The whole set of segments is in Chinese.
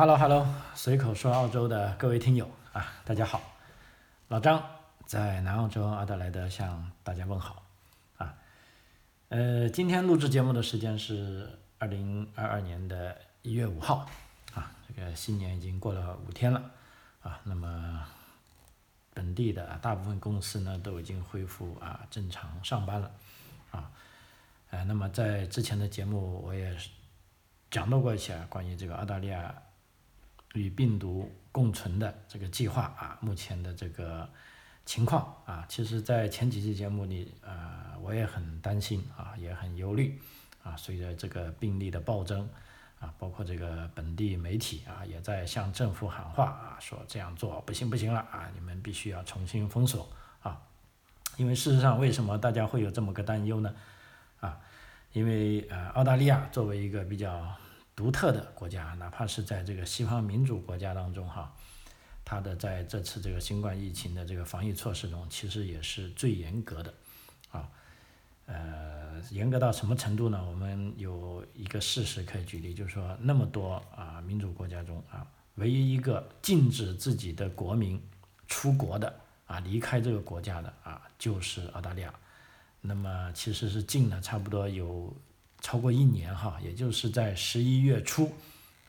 Hello Hello，随口说澳洲的各位听友啊，大家好，老张在南澳洲阿德莱德向大家问好啊。呃，今天录制节目的时间是二零二二年的一月五号啊，这个新年已经过了五天了啊。那么本地的大部分公司呢都已经恢复啊正常上班了啊。呃，那么在之前的节目我也讲到过一些关于这个澳大利亚。与病毒共存的这个计划啊，目前的这个情况啊，其实，在前几期节目里，呃，我也很担心啊，也很忧虑啊。随着这个病例的暴增啊，包括这个本地媒体啊，也在向政府喊话啊，说这样做不行不行了啊，你们必须要重新封锁啊。因为事实上，为什么大家会有这么个担忧呢？啊，因为呃，澳大利亚作为一个比较。独特的国家，哪怕是在这个西方民主国家当中，哈，它的在这次这个新冠疫情的这个防疫措施中，其实也是最严格的，啊，呃，严格到什么程度呢？我们有一个事实可以举例，就是说，那么多啊民主国家中啊，唯一一个禁止自己的国民出国的啊，离开这个国家的啊，就是澳大利亚。那么其实是禁了差不多有。超过一年哈，也就是在十一月初，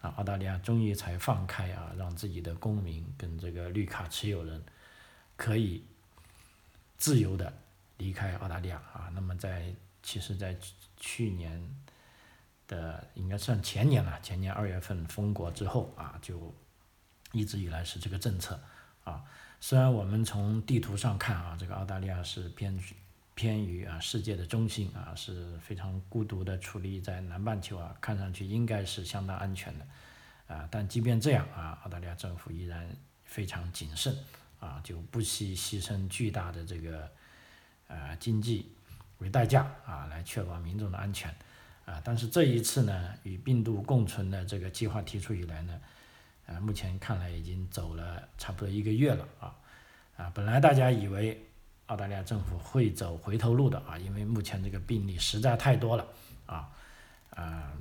啊，澳大利亚终于才放开啊，让自己的公民跟这个绿卡持有人可以自由的离开澳大利亚啊。那么在其实，在去年的应该算前年了，前年二月份封国之后啊，就一直以来是这个政策啊。虽然我们从地图上看啊，这个澳大利亚是偏。偏于啊世界的中心啊是非常孤独的矗立在南半球啊，看上去应该是相当安全的，啊，但即便这样啊，澳大利亚政府依然非常谨慎啊，就不惜牺牲巨大的这个呃经济为代价啊，来确保民众的安全啊。但是这一次呢，与病毒共存的这个计划提出以来呢，啊，目前看来已经走了差不多一个月了啊，啊，本来大家以为。澳大利亚政府会走回头路的啊，因为目前这个病例实在太多了啊，啊，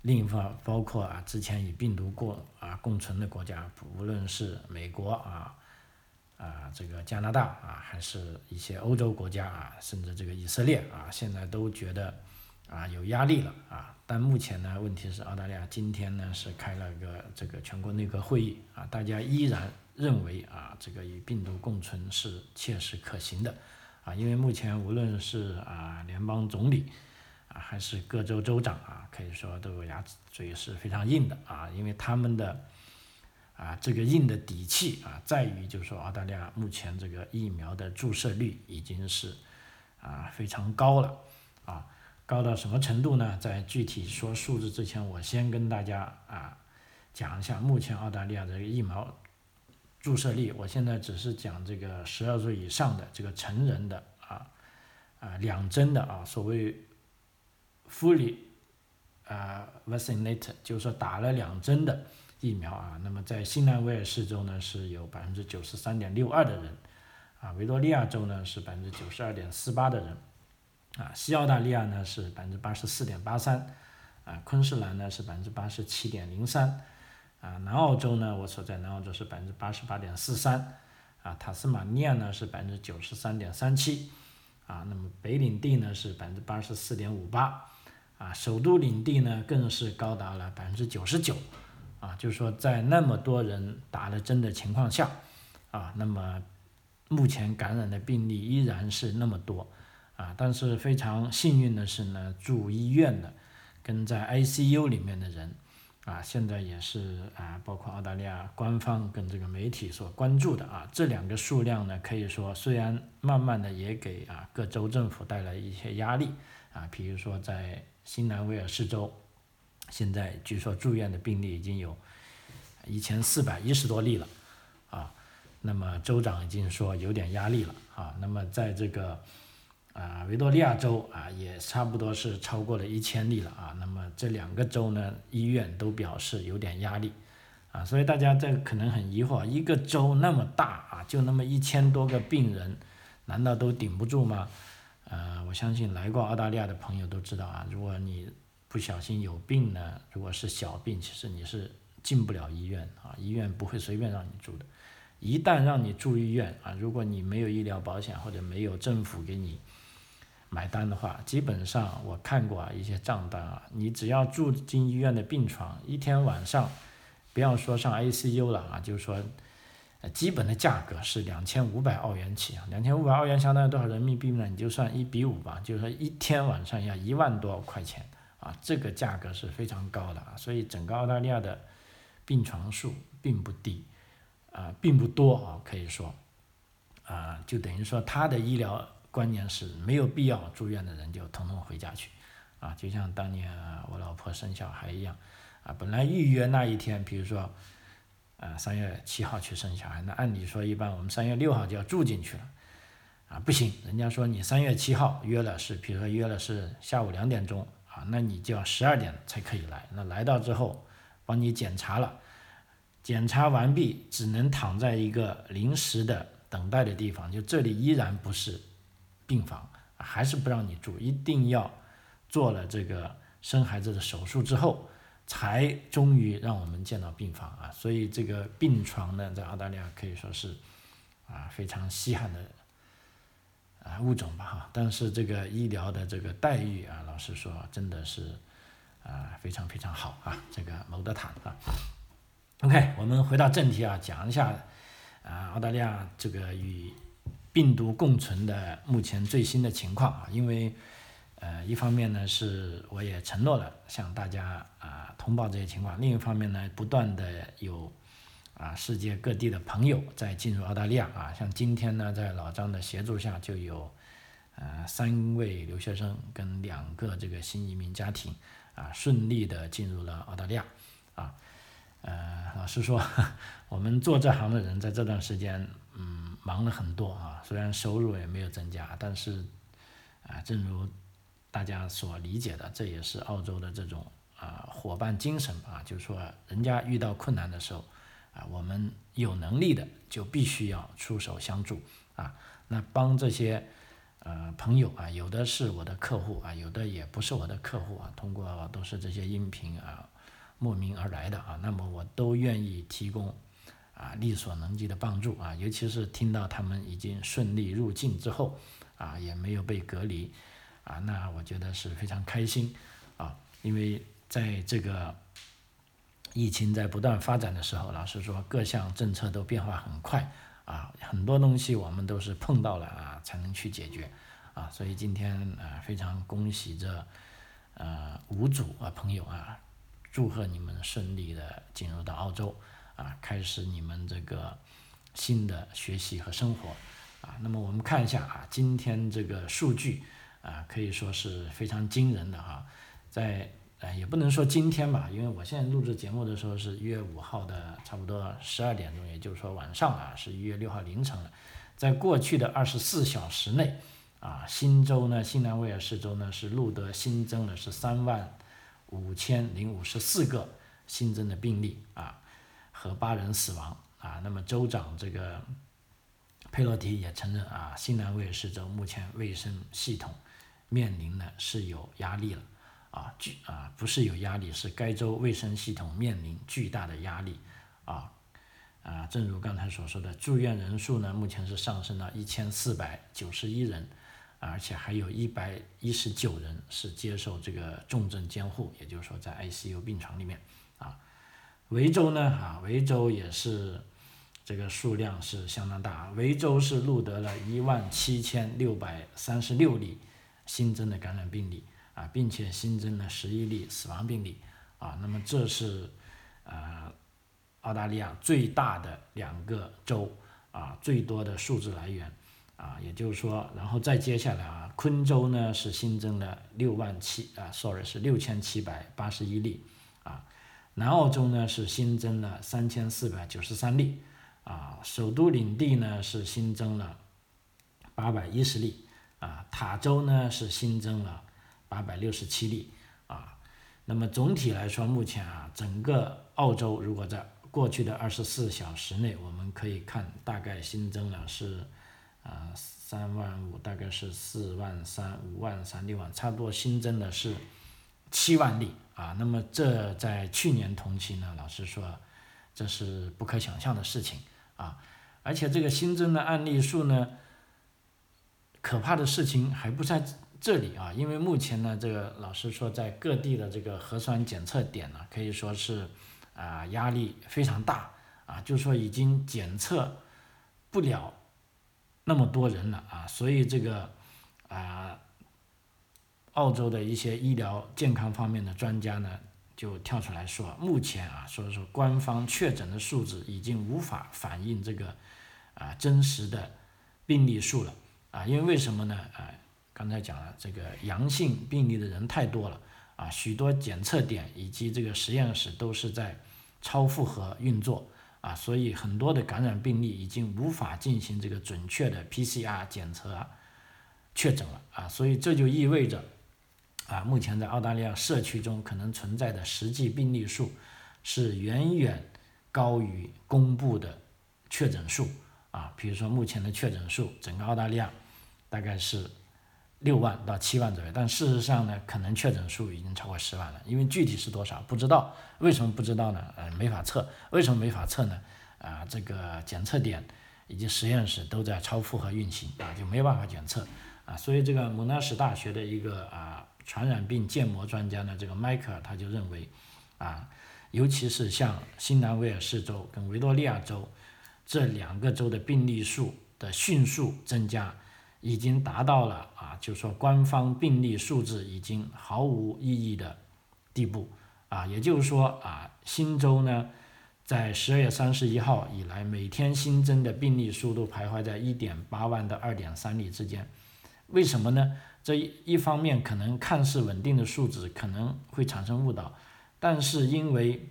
另一方包括啊之前与病毒过啊共存的国家，无论是美国啊啊这个加拿大啊，还是一些欧洲国家啊，甚至这个以色列啊，现在都觉得啊有压力了啊。但目前呢，问题是澳大利亚今天呢是开了个这个全国内阁会议啊，大家依然。认为啊，这个与病毒共存是切实可行的，啊，因为目前无论是啊联邦总理啊，还是各州州长啊，可以说都有牙齿嘴是非常硬的啊，因为他们的啊这个硬的底气啊，在于就是说澳大利亚目前这个疫苗的注射率已经是啊非常高了啊，高到什么程度呢？在具体说数字之前，我先跟大家啊讲一下目前澳大利亚这个疫苗。注射率，我现在只是讲这个十二岁以上的这个成人的啊啊两针的啊，所谓 fully 啊 vaccinated，就是说打了两针的疫苗啊。那么在新南威尔士州呢是有百分之九十三点六二的人，啊维多利亚州呢是百分之九十二点四八的人，啊西澳大利亚呢是百分之八十四点八三，啊昆士兰呢是百分之八十七点零三。啊，南澳洲呢，我所在南澳洲是百分之八十八点四三，啊，塔斯马尼亚呢是百分之九十三点三七，啊，那么北领地呢是百分之八十四点五八，啊，首都领地呢更是高达了百分之九十九，啊，就是说在那么多人打了针的情况下，啊，那么目前感染的病例依然是那么多，啊，但是非常幸运的是呢，住医院的跟在 ICU 里面的人。啊，现在也是啊，包括澳大利亚官方跟这个媒体所关注的啊，这两个数量呢，可以说虽然慢慢的也给啊各州政府带来一些压力啊，比如说在新南威尔士州，现在据说住院的病例已经有一千四百一十多例了啊，那么州长已经说有点压力了啊，那么在这个。啊，维多利亚州啊，也差不多是超过了一千例了啊。那么这两个州呢，医院都表示有点压力，啊，所以大家这可能很疑惑，一个州那么大啊，就那么一千多个病人，难道都顶不住吗？呃，我相信来过澳大利亚的朋友都知道啊，如果你不小心有病呢，如果是小病，其实你是进不了医院啊，医院不会随便让你住的。一旦让你住医院啊，如果你没有医疗保险或者没有政府给你买单的话，基本上我看过啊一些账单啊，你只要住进医院的病床，一天晚上，不要说上 ICU 了啊，就是说。基本的价格是两千五百澳元起啊，两千五百澳元相当于多少人民币呢？你就算一比五吧，就是说一天晚上要一万多块钱啊，这个价格是非常高的啊，所以整个澳大利亚的病床数并不低啊，并不多啊，可以说啊，就等于说他的医疗观念是没有必要住院的人就统统回家去。啊，就像当年我老婆生小孩一样。啊，本来预约那一天，比如说。啊，三月七号去生小孩，那按理说一般我们三月六号就要住进去了，啊，不行，人家说你三月七号约了是，比如说约了是下午两点钟啊，那你就要十二点才可以来，那来到之后帮你检查了，检查完毕只能躺在一个临时的等待的地方，就这里依然不是病房，还是不让你住，一定要做了这个生孩子的手术之后。才终于让我们见到病房啊，所以这个病床呢，在澳大利亚可以说是啊非常稀罕的啊物种吧哈。但是这个医疗的这个待遇啊，老实说真的是啊非常非常好啊。这个谋德坦啊，OK，我们回到正题啊，讲一下啊澳大利亚这个与病毒共存的目前最新的情况啊，因为。呃，一方面呢是我也承诺了向大家啊通报这些情况，另一方面呢，不断的有啊世界各地的朋友在进入澳大利亚啊，像今天呢，在老张的协助下，就有呃三位留学生跟两个这个新移民家庭啊顺利的进入了澳大利亚啊，呃，老实说，我们做这行的人在这段时间嗯忙了很多啊，虽然收入也没有增加，但是啊，正如大家所理解的，这也是澳洲的这种啊伙伴精神啊，就是说，人家遇到困难的时候，啊，我们有能力的就必须要出手相助啊。那帮这些呃朋友啊，有的是我的客户啊，有的也不是我的客户啊，通过都是这些音频啊慕名而来的啊，那么我都愿意提供啊力所能及的帮助啊，尤其是听到他们已经顺利入境之后啊，也没有被隔离。啊，那我觉得是非常开心，啊，因为在这个疫情在不断发展的时候，老实说，各项政策都变化很快，啊，很多东西我们都是碰到了啊才能去解决，啊，所以今天啊非常恭喜这呃五组啊朋友啊，祝贺你们顺利的进入到澳洲，啊，开始你们这个新的学习和生活，啊，那么我们看一下啊，今天这个数据。啊，可以说是非常惊人的哈，在呃也不能说今天吧，因为我现在录制节目的时候是一月五号的差不多十二点钟，也就是说晚上啊是一月六号凌晨了，在过去的二十四小时内，啊新州呢新南威尔士州呢是录得新增的是三万五千零五十四个新增的病例啊和八人死亡啊，那么州长这个佩洛提也承认啊新南威尔士州目前卫生系统。面临的是有压力了，啊巨啊不是有压力，是该州卫生系统面临巨大的压力，啊啊正如刚才所说的，住院人数呢目前是上升到一千四百九十一人，而且还有一百一十九人是接受这个重症监护，也就是说在 ICU 病床里面，啊维州呢啊维州也是这个数量是相当大，维州是录得了一万七千六百三十六例。新增的感染病例啊，并且新增了十一例死亡病例啊，那么这是呃澳大利亚最大的两个州啊，最多的数字来源啊，也就是说，然后再接下来啊，昆州呢是新增了六万七啊，sorry 是六千七百八十一例啊，南澳洲呢是新增了三千四百九十三例啊，首都领地呢是新增了八百一十例。啊，塔州呢是新增了八百六十七例啊，那么总体来说，目前啊，整个澳洲如果在过去的二十四小时内，我们可以看大概新增了是啊三万五，大概是四万三、五万三、六万，差不多新增的是七万例啊，那么这在去年同期呢，老实说，这是不可想象的事情啊，而且这个新增的案例数呢，可怕的事情还不在这里啊，因为目前呢，这个老实说，在各地的这个核酸检测点呢，可以说是啊压力非常大啊，就说已经检测不了那么多人了啊，所以这个啊。澳洲的一些医疗健康方面的专家呢，就跳出来说，目前啊，说说官方确诊的数字已经无法反映这个啊真实的病例数了啊，因为为什么呢？啊，刚才讲了，这个阳性病例的人太多了啊，许多检测点以及这个实验室都是在超负荷运作啊，所以很多的感染病例已经无法进行这个准确的 PCR 检测确诊了啊，所以这就意味着。啊，目前在澳大利亚社区中可能存在的实际病例数是远远高于公布的确诊数啊。比如说，目前的确诊数，整个澳大利亚大概是六万到七万左右，但事实上呢，可能确诊数已经超过十万了。因为具体是多少不知道，为什么不知道呢？呃，没法测。为什么没法测呢？啊，这个检测点以及实验室都在超负荷运行啊，就没有办法检测啊。所以这个蒙纳什大学的一个啊。传染病建模专家呢，这个迈克尔他就认为，啊，尤其是像新南威尔士州跟维多利亚州这两个州的病例数的迅速增加，已经达到了啊，就说官方病例数字已经毫无意义的地步啊，也就是说啊，新州呢，在十二月三十一号以来，每天新增的病例数都徘徊在一点八万到二点三例之间，为什么呢？这一一方面可能看似稳定的数值可能会产生误导，但是因为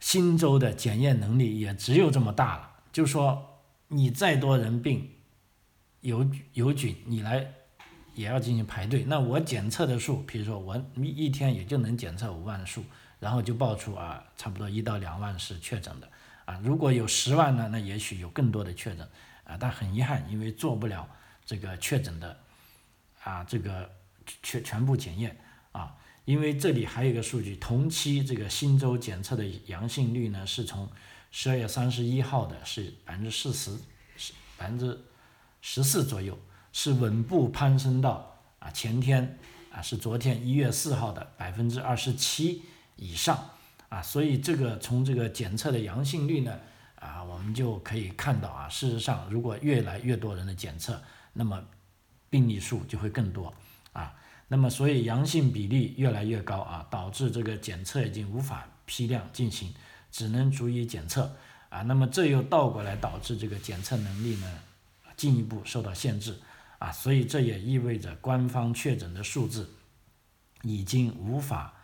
新州的检验能力也只有这么大了，就说你再多人病有有菌，你来也要进行排队。那我检测的数，比如说我一一天也就能检测五万数，然后就报出啊，差不多一到两万是确诊的啊。如果有十万呢，那也许有更多的确诊啊。但很遗憾，因为做不了这个确诊的。啊，这个全全部检验啊，因为这里还有一个数据，同期这个新州检测的阳性率呢，是从十二月三十一号的是百分之四十，是百分之十四左右，是稳步攀升到啊前天啊是昨天一月四号的百分之二十七以上啊，所以这个从这个检测的阳性率呢啊，我们就可以看到啊，事实上如果越来越多人的检测，那么。病例数就会更多啊，那么所以阳性比例越来越高啊，导致这个检测已经无法批量进行，只能逐一检测啊，那么这又倒过来导致这个检测能力呢进一步受到限制啊，所以这也意味着官方确诊的数字已经无法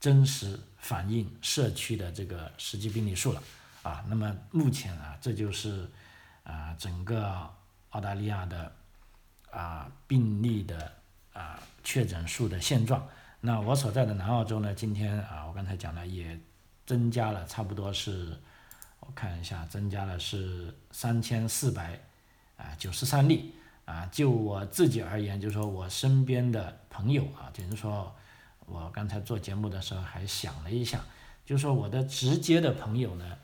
真实反映社区的这个实际病例数了啊，那么目前啊，这就是啊整个澳大利亚的。啊，病例的啊确诊数的现状。那我所在的南澳洲呢，今天啊，我刚才讲了，也增加了，差不多是，我看一下，增加了是三千四百啊九十三例啊。就我自己而言，就是说我身边的朋友啊，就是说我刚才做节目的时候还想了一下，就是说我的直接的朋友呢，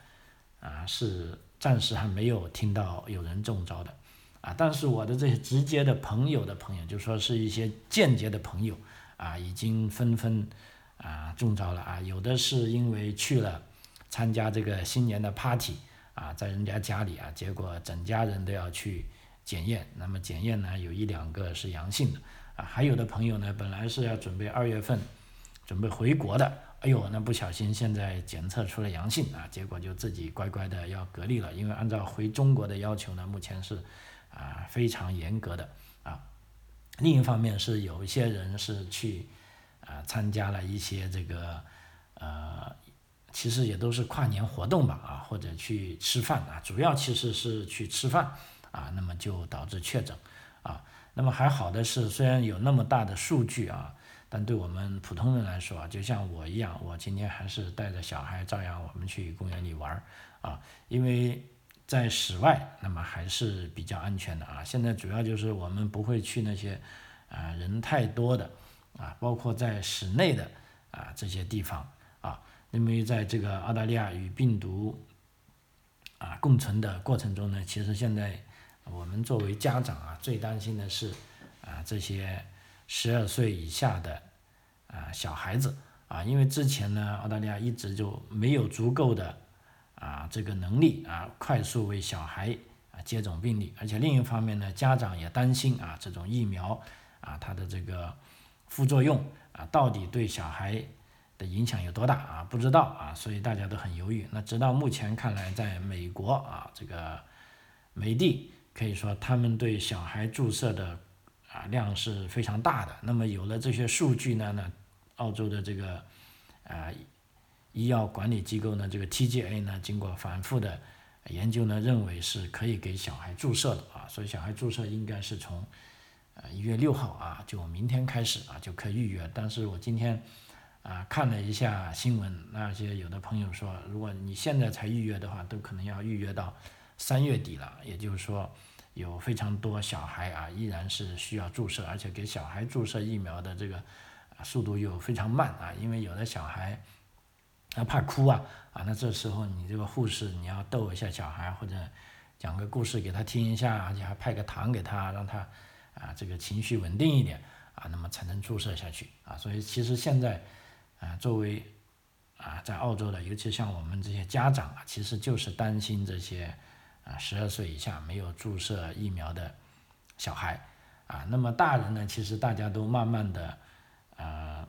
啊是暂时还没有听到有人中招的。啊，但是我的这些直接的朋友的朋友，就说是一些间接的朋友，啊，已经纷纷啊中招了啊，有的是因为去了参加这个新年的 party 啊，在人家家里啊，结果整家人都要去检验，那么检验呢有一两个是阳性的啊，还有的朋友呢本来是要准备二月份准备回国的，哎呦，那不小心现在检测出了阳性啊，结果就自己乖乖的要隔离了，因为按照回中国的要求呢，目前是。啊，非常严格的啊。另一方面是有一些人是去啊参加了一些这个呃，其实也都是跨年活动吧啊，或者去吃饭啊，主要其实是去吃饭啊，那么就导致确诊啊。那么还好的是，虽然有那么大的数据啊，但对我们普通人来说啊，就像我一样，我今天还是带着小孩照样我们去公园里玩啊，因为。在室外，那么还是比较安全的啊。现在主要就是我们不会去那些啊人太多的啊，包括在室内的啊这些地方啊，因为在这个澳大利亚与病毒啊共存的过程中呢，其实现在我们作为家长啊，最担心的是啊这些十二岁以下的啊小孩子啊，因为之前呢，澳大利亚一直就没有足够的啊这个能力啊，快速为小孩啊接种病例，而且另一方面呢，家长也担心啊这种疫苗啊它的这个副作用啊到底对小孩的影响有多大啊？不知道啊，所以大家都很犹豫。那直到目前看来，在美国啊这个美的。可以说，他们对小孩注射的啊量是非常大的。那么有了这些数据呢，呢，澳洲的这个啊医药管理机构呢，这个 TGA 呢，经过反复的研究呢，认为是可以给小孩注射的啊。所以小孩注射应该是从呃一月六号啊，就明天开始啊就可以预约。但是我今天啊看了一下新闻，那些有的朋友说，如果你现在才预约的话，都可能要预约到。三月底了，也就是说，有非常多小孩啊，依然是需要注射，而且给小孩注射疫苗的这个速度又非常慢啊，因为有的小孩他怕哭啊啊，那这时候你这个护士你要逗一下小孩，或者讲个故事给他听一下，而且还派个糖给他，让他啊这个情绪稳定一点啊，那么才能注射下去啊。所以其实现在啊，作为啊在澳洲的，尤其像我们这些家长啊，其实就是担心这些。啊，十二岁以下没有注射疫苗的小孩，啊，那么大人呢？其实大家都慢慢的，呃，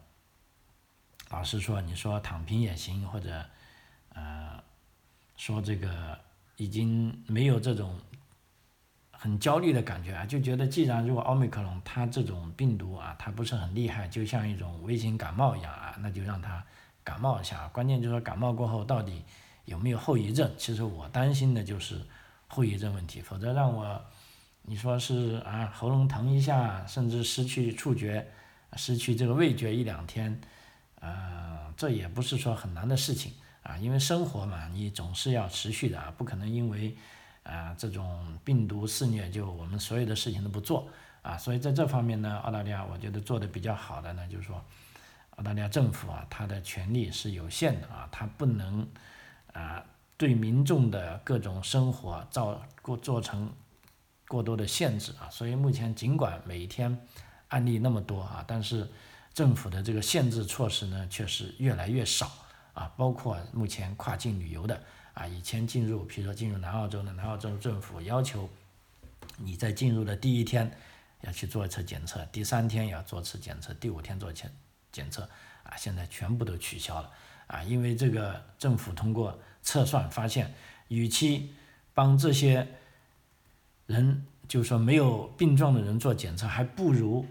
老实说，你说躺平也行，或者，呃，说这个已经没有这种很焦虑的感觉啊，就觉得既然如果奥密克戎它这种病毒啊，它不是很厉害，就像一种微型感冒一样啊，那就让它感冒一下。关键就是说感冒过后到底有没有后遗症？其实我担心的就是。后遗症问题，否则让我，你说是啊，喉咙疼一下，甚至失去触觉，失去这个味觉一两天，啊，这也不是说很难的事情啊，因为生活嘛，你总是要持续的啊，不可能因为啊这种病毒肆虐就我们所有的事情都不做啊，所以在这方面呢，澳大利亚我觉得做的比较好的呢，就是说，澳大利亚政府啊，它的权力是有限的啊，它不能啊。对民众的各种生活造过做成过多的限制啊，所以目前尽管每一天案例那么多啊，但是政府的这个限制措施呢却是越来越少啊，包括目前跨境旅游的啊，以前进入，比如说进入南澳洲的南澳洲政府要求你在进入的第一天要去做一次检测，第三天也要做次检测，第五天做检检测啊，现在全部都取消了啊，因为这个政府通过。测算发现，与其帮这些人，就是说没有病状的人做检测，还不如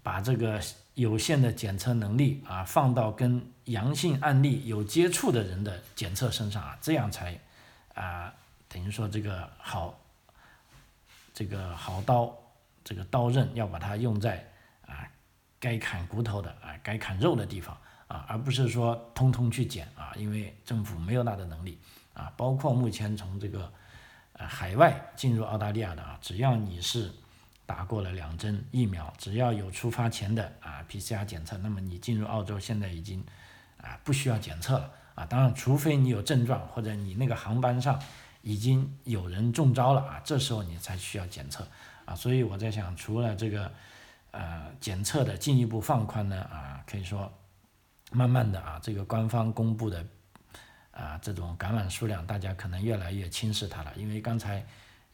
把这个有限的检测能力啊放到跟阳性案例有接触的人的检测身上啊，这样才啊等于说这个好这个好刀这个刀刃要把它用在啊该砍骨头的啊该砍肉的地方。啊，而不是说通通去减啊，因为政府没有那的能力啊。包括目前从这个呃海外进入澳大利亚的啊，只要你是打过了两针疫苗，只要有出发前的啊 PCR 检测，那么你进入澳洲现在已经啊不需要检测了啊。当然，除非你有症状或者你那个航班上已经有人中招了啊，这时候你才需要检测啊。所以我在想，除了这个呃检测的进一步放宽呢啊，可以说。慢慢的啊，这个官方公布的啊这种感染数量，大家可能越来越轻视它了。因为刚才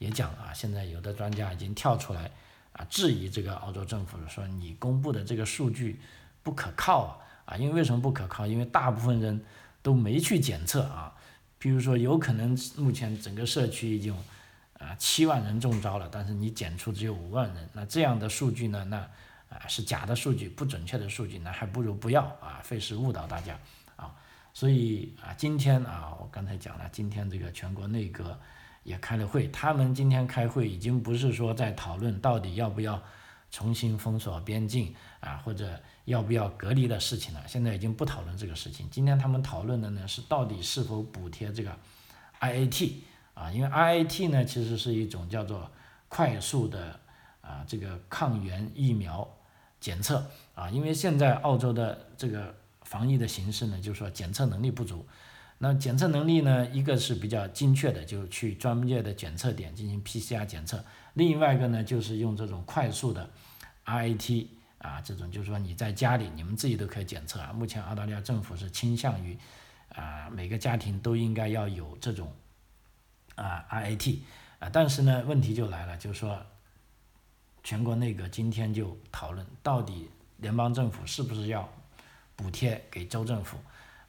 也讲啊，现在有的专家已经跳出来啊质疑这个澳洲政府，说你公布的这个数据不可靠啊啊！因为为什么不可靠？因为大部分人都没去检测啊。比如说，有可能目前整个社区已经啊七万人中招了，但是你检出只有五万人，那这样的数据呢？那啊，是假的数据，不准确的数据，那还不如不要啊，费事误导大家啊。所以啊，今天啊，我刚才讲了，今天这个全国内阁也开了会，他们今天开会已经不是说在讨论到底要不要重新封锁边境啊，或者要不要隔离的事情了，现在已经不讨论这个事情。今天他们讨论的呢是到底是否补贴这个 IAT 啊，因为 IAT 呢其实是一种叫做快速的啊这个抗原疫苗。检测啊，因为现在澳洲的这个防疫的形式呢，就是说检测能力不足。那检测能力呢，一个是比较精确的，就去专业的检测点进行 PCR 检测；另外一个呢，就是用这种快速的 RAT 啊，这种就是说你在家里你们自己都可以检测啊。目前澳大利亚政府是倾向于啊，每个家庭都应该要有这种啊 RAT 啊，但是呢，问题就来了，就是说。全国内阁今天就讨论，到底联邦政府是不是要补贴给州政府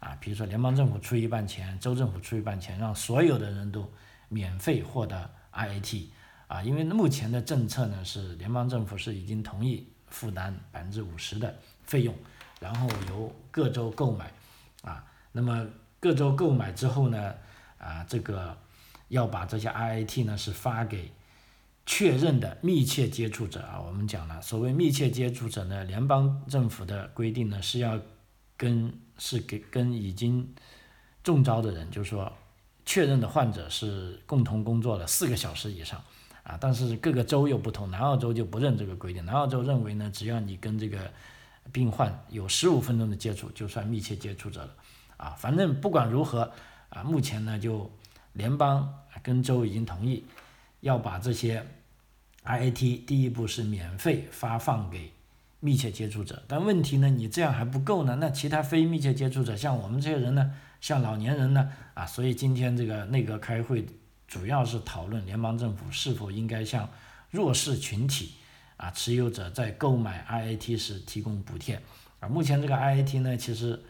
啊？比如说联邦政府出一半钱，州政府出一半钱，让所有的人都免费获得 RAT 啊？因为目前的政策呢是联邦政府是已经同意负担百分之五十的费用，然后由各州购买啊。那么各州购买之后呢啊，这个要把这些 RAT 呢是发给。确认的密切接触者啊，我们讲了，所谓密切接触者呢，联邦政府的规定呢是要跟是给跟已经中招的人，就是说确认的患者是共同工作了四个小时以上啊，但是各个州又不同，南澳洲就不认这个规定，南澳洲认为呢，只要你跟这个病患有十五分钟的接触，就算密切接触者了啊，反正不管如何啊，目前呢就联邦跟州已经同意。要把这些 IAT 第一步是免费发放给密切接触者，但问题呢，你这样还不够呢。那其他非密切接触者，像我们这些人呢，像老年人呢，啊，所以今天这个内阁开会主要是讨论联邦政府是否应该向弱势群体啊持有者在购买 IAT 时提供补贴。啊，目前这个 IAT 呢，其实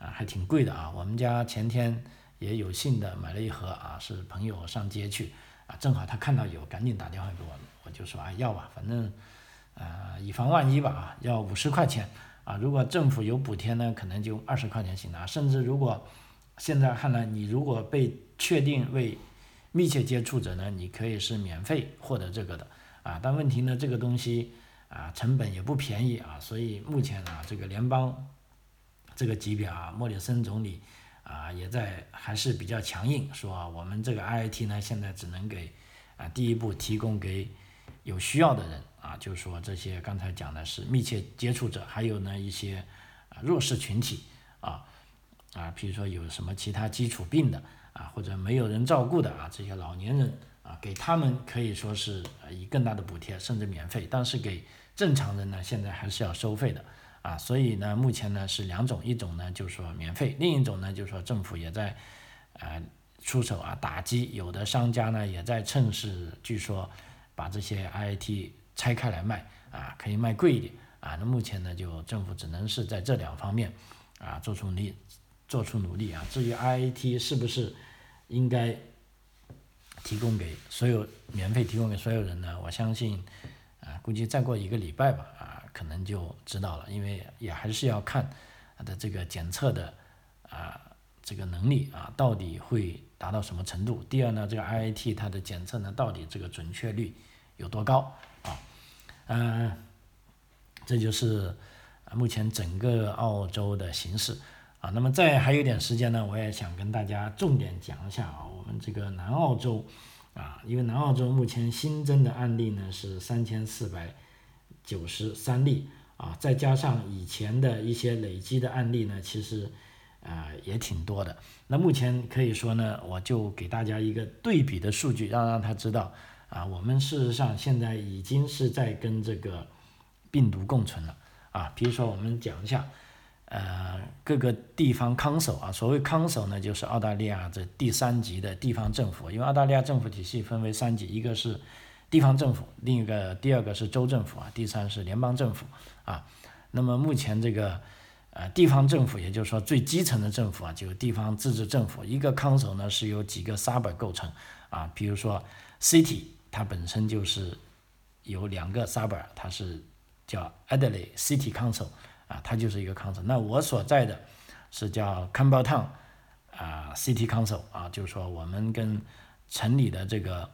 啊还挺贵的啊。我们家前天也有幸的买了一盒啊，是朋友上街去。啊，正好他看到有，赶紧打电话给我，我就说啊要吧，反正，呃，以防万一吧啊，要五十块钱啊，如果政府有补贴呢，可能就二十块钱行了，甚至如果现在看来，你如果被确定为密切接触者呢，你可以是免费获得这个的啊，但问题呢，这个东西啊成本也不便宜啊，所以目前啊这个联邦这个级别啊，莫里森总理。啊，也在还是比较强硬，说我们这个 RAT 呢，现在只能给啊第一步提供给有需要的人就是说这些刚才讲的是密切接触者，还有呢一些啊弱势群体啊啊，比如说有什么其他基础病的啊，或者没有人照顾的啊，这些老年人啊，给他们可以说是以更大的补贴，甚至免费，但是给正常人呢，现在还是要收费的。啊，所以呢，目前呢是两种，一种呢就是说免费，另一种呢就是说政府也在，呃出手啊打击，有的商家呢也在趁势，据说把这些 RAT 拆开来卖，啊可以卖贵一点，啊那目前呢就政府只能是在这两方面，啊做出力，做出努力啊。至于 RAT 是不是应该提供给所有免费提供给所有人呢？我相信，啊估计再过一个礼拜吧，啊。可能就知道了，因为也还是要看它的这个检测的啊这个能力啊，到底会达到什么程度。第二呢，这个 RAT 它的检测呢，到底这个准确率有多高嗯，这就是目前整个澳洲的形势啊。那么再还有点时间呢，我也想跟大家重点讲一下啊，我们这个南澳洲啊，因为南澳洲目前新增的案例呢是三千四百。九十三例啊，再加上以前的一些累积的案例呢，其实啊也挺多的。那目前可以说呢，我就给大家一个对比的数据，让让他知道啊，我们事实上现在已经是在跟这个病毒共存了啊。比如说我们讲一下，呃，各个地方康首啊，所谓康首呢，就是澳大利亚这第三级的地方政府，因为澳大利亚政府体系分为三级，一个是。地方政府，另一个第二个是州政府啊，第三是联邦政府啊。那么目前这个呃地方政府，也就是说最基层的政府啊，就是地方自治政府，一个康首呢是由几个 sub 构成啊。比如说 city，它本身就是有两个 sub，它是叫 Adelaide City Council 啊，它就是一个 council。那我所在的是叫 Campbelltown 啊 City Council 啊，就是说我们跟城里的这个。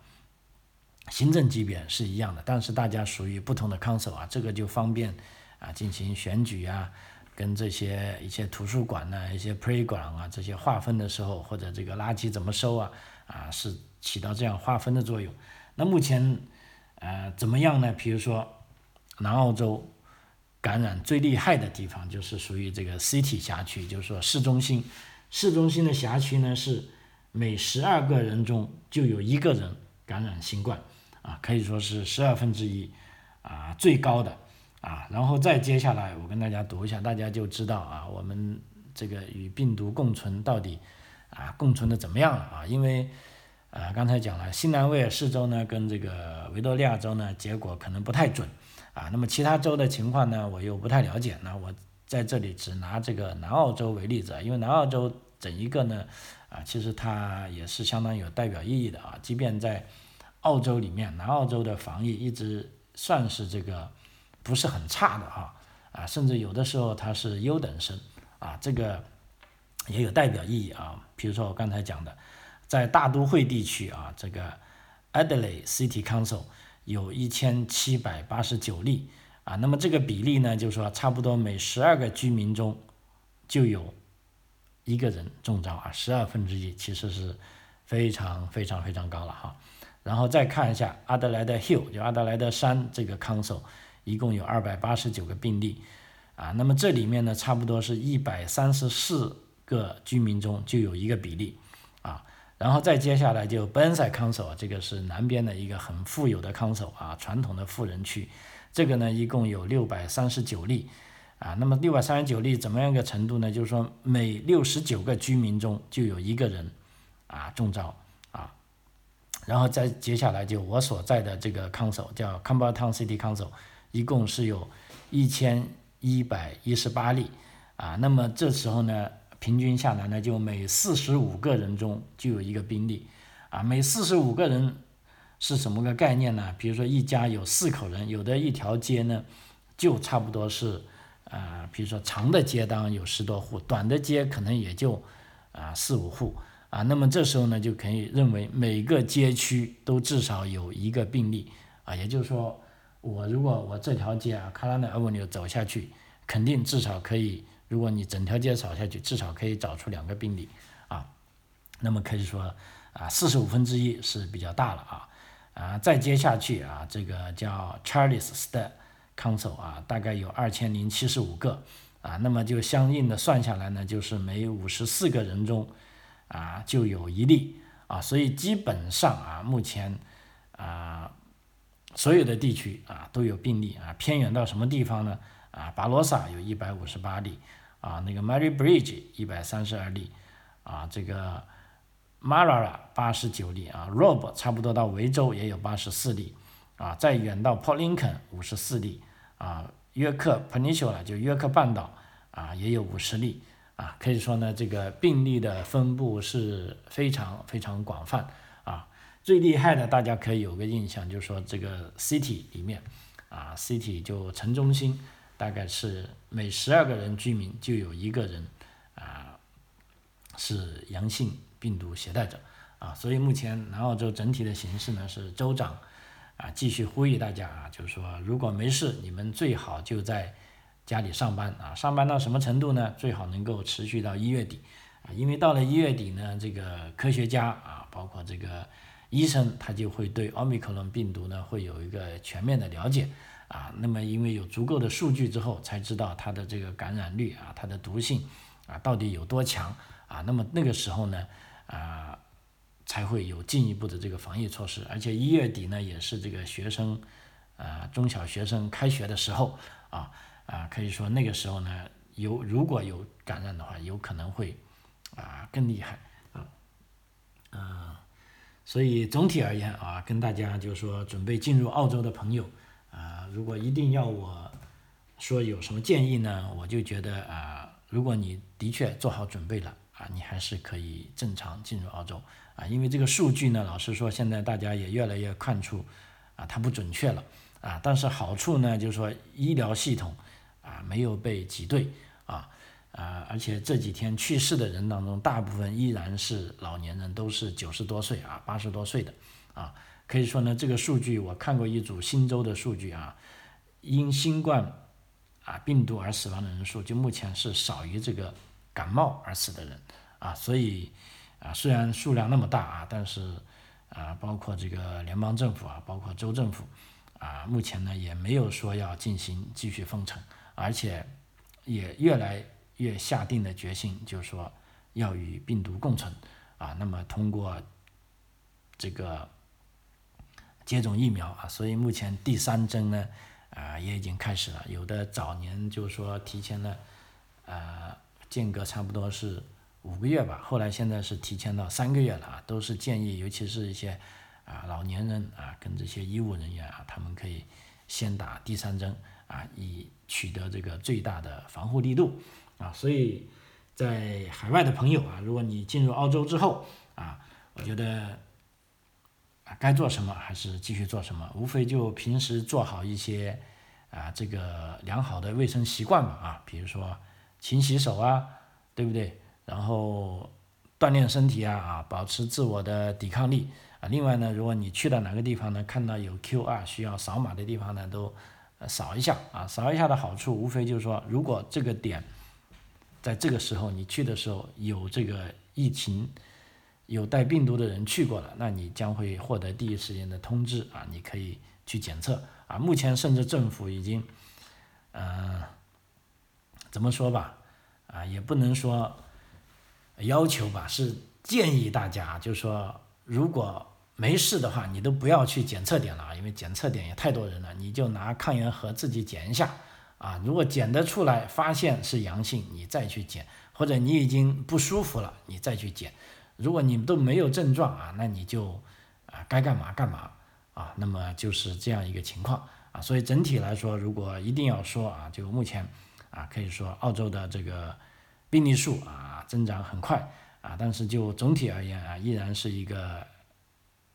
行政级别是一样的，但是大家属于不同的 council 啊，这个就方便啊进行选举啊，跟这些一些图书馆呢、一些 playground 啊这些划分的时候，或者这个垃圾怎么收啊啊是起到这样划分的作用。那目前呃怎么样呢？比如说南澳洲感染最厉害的地方就是属于这个 City 辖区，就是说市中心。市中心的辖区呢是每十二个人中就有一个人感染新冠，啊，可以说是十二分之一，啊，最高的，啊，然后再接下来我跟大家读一下，大家就知道啊，我们这个与病毒共存到底啊共存的怎么样了啊？因为呃刚才讲了，新南威尔士州呢跟这个维多利亚州呢结果可能不太准，啊，那么其他州的情况呢我又不太了解，那我。在这里只拿这个南澳洲为例子，因为南澳洲整一个呢，啊，其实它也是相当有代表意义的啊。即便在澳洲里面，南澳洲的防疫一直算是这个不是很差的啊，啊，甚至有的时候它是优等生啊，这个也有代表意义啊。比如说我刚才讲的，在大都会地区啊，这个 Adelaide City Council 有一千七百八十九例。啊，那么这个比例呢，就是说差不多每十二个居民中就有一个人中招啊，十二分之一其实是非常非常非常高了哈。然后再看一下阿德莱德 Hill，就阿德莱德山这个 Council，一共有二百八十九个病例啊，那么这里面呢，差不多是一百三十四个居民中就有一个比例啊。然后再接下来就 b e n s i Council，这个是南边的一个很富有的 Council 啊，传统的富人区。这个呢，一共有六百三十九例，啊，那么六百三十九例怎么样一个程度呢？就是说每六十九个居民中就有一个人，啊中招啊，然后再接下来就我所在的这个 council 叫 c a m b e r t o w n City Council，一共是有一千一百一十八例，啊，那么这时候呢，平均下来呢，就每四十五个人中就有一个病例，啊，每四十五个人。是什么个概念呢？比如说一家有四口人，有的一条街呢，就差不多是，啊，比如说长的街当然有十多户，短的街可能也就，啊四五户，啊，那么这时候呢就可以认为每个街区都至少有一个病例，啊，也就是说我如果我这条街啊，卡拉内 Avenue 走下去，肯定至少可以，如果你整条街扫下去，至少可以找出两个病例，啊，那么可以说啊四十五分之一是比较大了啊。啊，再接下去啊，这个叫 Charles s t a t Council 啊，大概有二千零七十五个啊，那么就相应的算下来呢，就是每五十四个人中啊就有一例啊，所以基本上啊，目前啊所有的地区啊都有病例啊，偏远到什么地方呢？啊，巴罗萨有一百五十八例啊，那个 Mary Bridge 一百三十二例啊，这个。Marara 八十九例啊，Rob 差不多到维州也有八十四例啊，再远到 Port Lincoln 五十四例啊，约克 Peninsula 就约克半岛啊也有五十例啊，可以说呢这个病例的分布是非常非常广泛啊，最厉害的大家可以有个印象，就是说这个 City 里面啊，City 就城中心大概是每十二个人居民就有一个人啊是阳性。病毒携带者啊，所以目前南澳洲整体的形势呢是州长啊继续呼吁大家啊，就是说如果没事，你们最好就在家里上班啊，上班到什么程度呢？最好能够持续到一月底啊，因为到了一月底呢，这个科学家啊，包括这个医生，他就会对奥密克戎病毒呢会有一个全面的了解啊，那么因为有足够的数据之后，才知道它的这个感染率啊，它的毒性啊到底有多强啊，那么那个时候呢？啊，才会有进一步的这个防疫措施，而且一月底呢，也是这个学生，啊，中小学生开学的时候，啊啊，可以说那个时候呢，有如果有感染的话，有可能会啊更厉害，啊，啊，所以总体而言啊，跟大家就是说准备进入澳洲的朋友，如果一定要我说有什么建议呢，我就觉得啊，如果你的确做好准备了。啊，你还是可以正常进入澳洲啊，因为这个数据呢，老实说，现在大家也越来越看出啊，它不准确了啊。但是好处呢，就是说医疗系统啊没有被挤兑啊啊，而且这几天去世的人当中，大部分依然是老年人，都是九十多岁啊、八十多岁的啊。可以说呢，这个数据我看过一组新州的数据啊，因新冠啊病毒而死亡的人数，就目前是少于这个。感冒而死的人啊，所以啊，虽然数量那么大啊，但是啊，包括这个联邦政府啊，包括州政府啊，目前呢也没有说要进行继续封城而且也越来越下定了决心，就是说要与病毒共存啊。那么通过这个接种疫苗啊，所以目前第三针呢啊也已经开始了，有的早年就是说提前了啊间隔差不多是五个月吧，后来现在是提前到三个月了啊，都是建议，尤其是一些。啊，老年人啊，跟这些医务人员啊，他们可以先打第三针啊，以取得这个最大的防护力度啊。所以，在海外的朋友啊，如果你进入澳洲之后啊，我觉得该做什么还是继续做什么，无非就平时做好一些啊这个良好的卫生习惯吧啊，比如说勤洗手啊，对不对？然后锻炼身体啊啊，保持自我的抵抗力。啊，另外呢，如果你去到哪个地方呢，看到有 QR 需要扫码的地方呢，都扫一下啊。扫一下的好处，无非就是说，如果这个点在这个时候你去的时候有这个疫情有带病毒的人去过了，那你将会获得第一时间的通知啊，你可以去检测啊。目前甚至政府已经，嗯，怎么说吧，啊，也不能说要求吧，是建议大家，就是说如果。没事的话，你都不要去检测点了啊，因为检测点也太多人了。你就拿抗原盒自己检一下啊，如果检得出来，发现是阳性，你再去检；或者你已经不舒服了，你再去检。如果你都没有症状啊，那你就啊该干嘛干嘛啊。那么就是这样一个情况啊。所以整体来说，如果一定要说啊，就目前啊，可以说澳洲的这个病例数啊增长很快啊，但是就总体而言啊，依然是一个。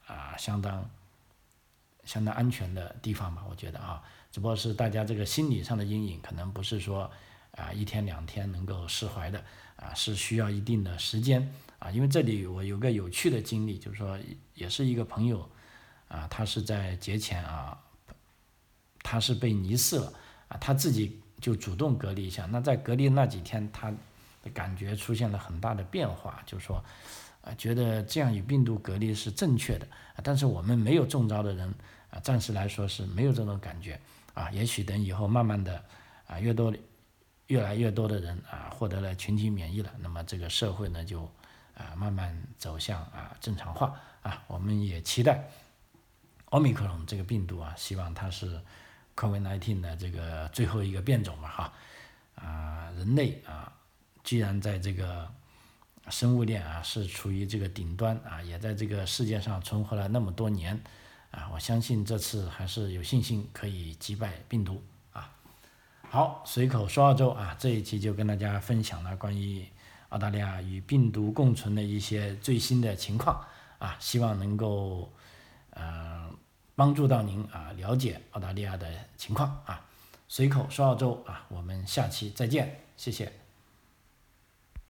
啊，相当相当安全的地方吧，我觉得啊，只不过是大家这个心理上的阴影，可能不是说啊一天两天能够释怀的啊，是需要一定的时间啊。因为这里我有个有趣的经历，就是说也是一个朋友啊，他是在节前啊，他是被疑似了啊，他自己就主动隔离一下。那在隔离那几天，他的感觉出现了很大的变化，就是说。啊，觉得这样与病毒隔离是正确的，但是我们没有中招的人啊，暂时来说是没有这种感觉啊。也许等以后慢慢的啊，越多越来越多的人啊，获得了群体免疫了，那么这个社会呢就啊慢慢走向啊正常化啊。我们也期待奥密克戎这个病毒啊，希望它是 COVID-19 的这个最后一个变种嘛哈啊，人类啊，既然在这个。生物链啊是处于这个顶端啊，也在这个世界上存活了那么多年啊，我相信这次还是有信心可以击败病毒啊。好，随口说澳洲啊，这一期就跟大家分享了关于澳大利亚与病毒共存的一些最新的情况啊，希望能够呃帮助到您啊了解澳大利亚的情况啊。随口说澳洲啊，我们下期再见，谢谢。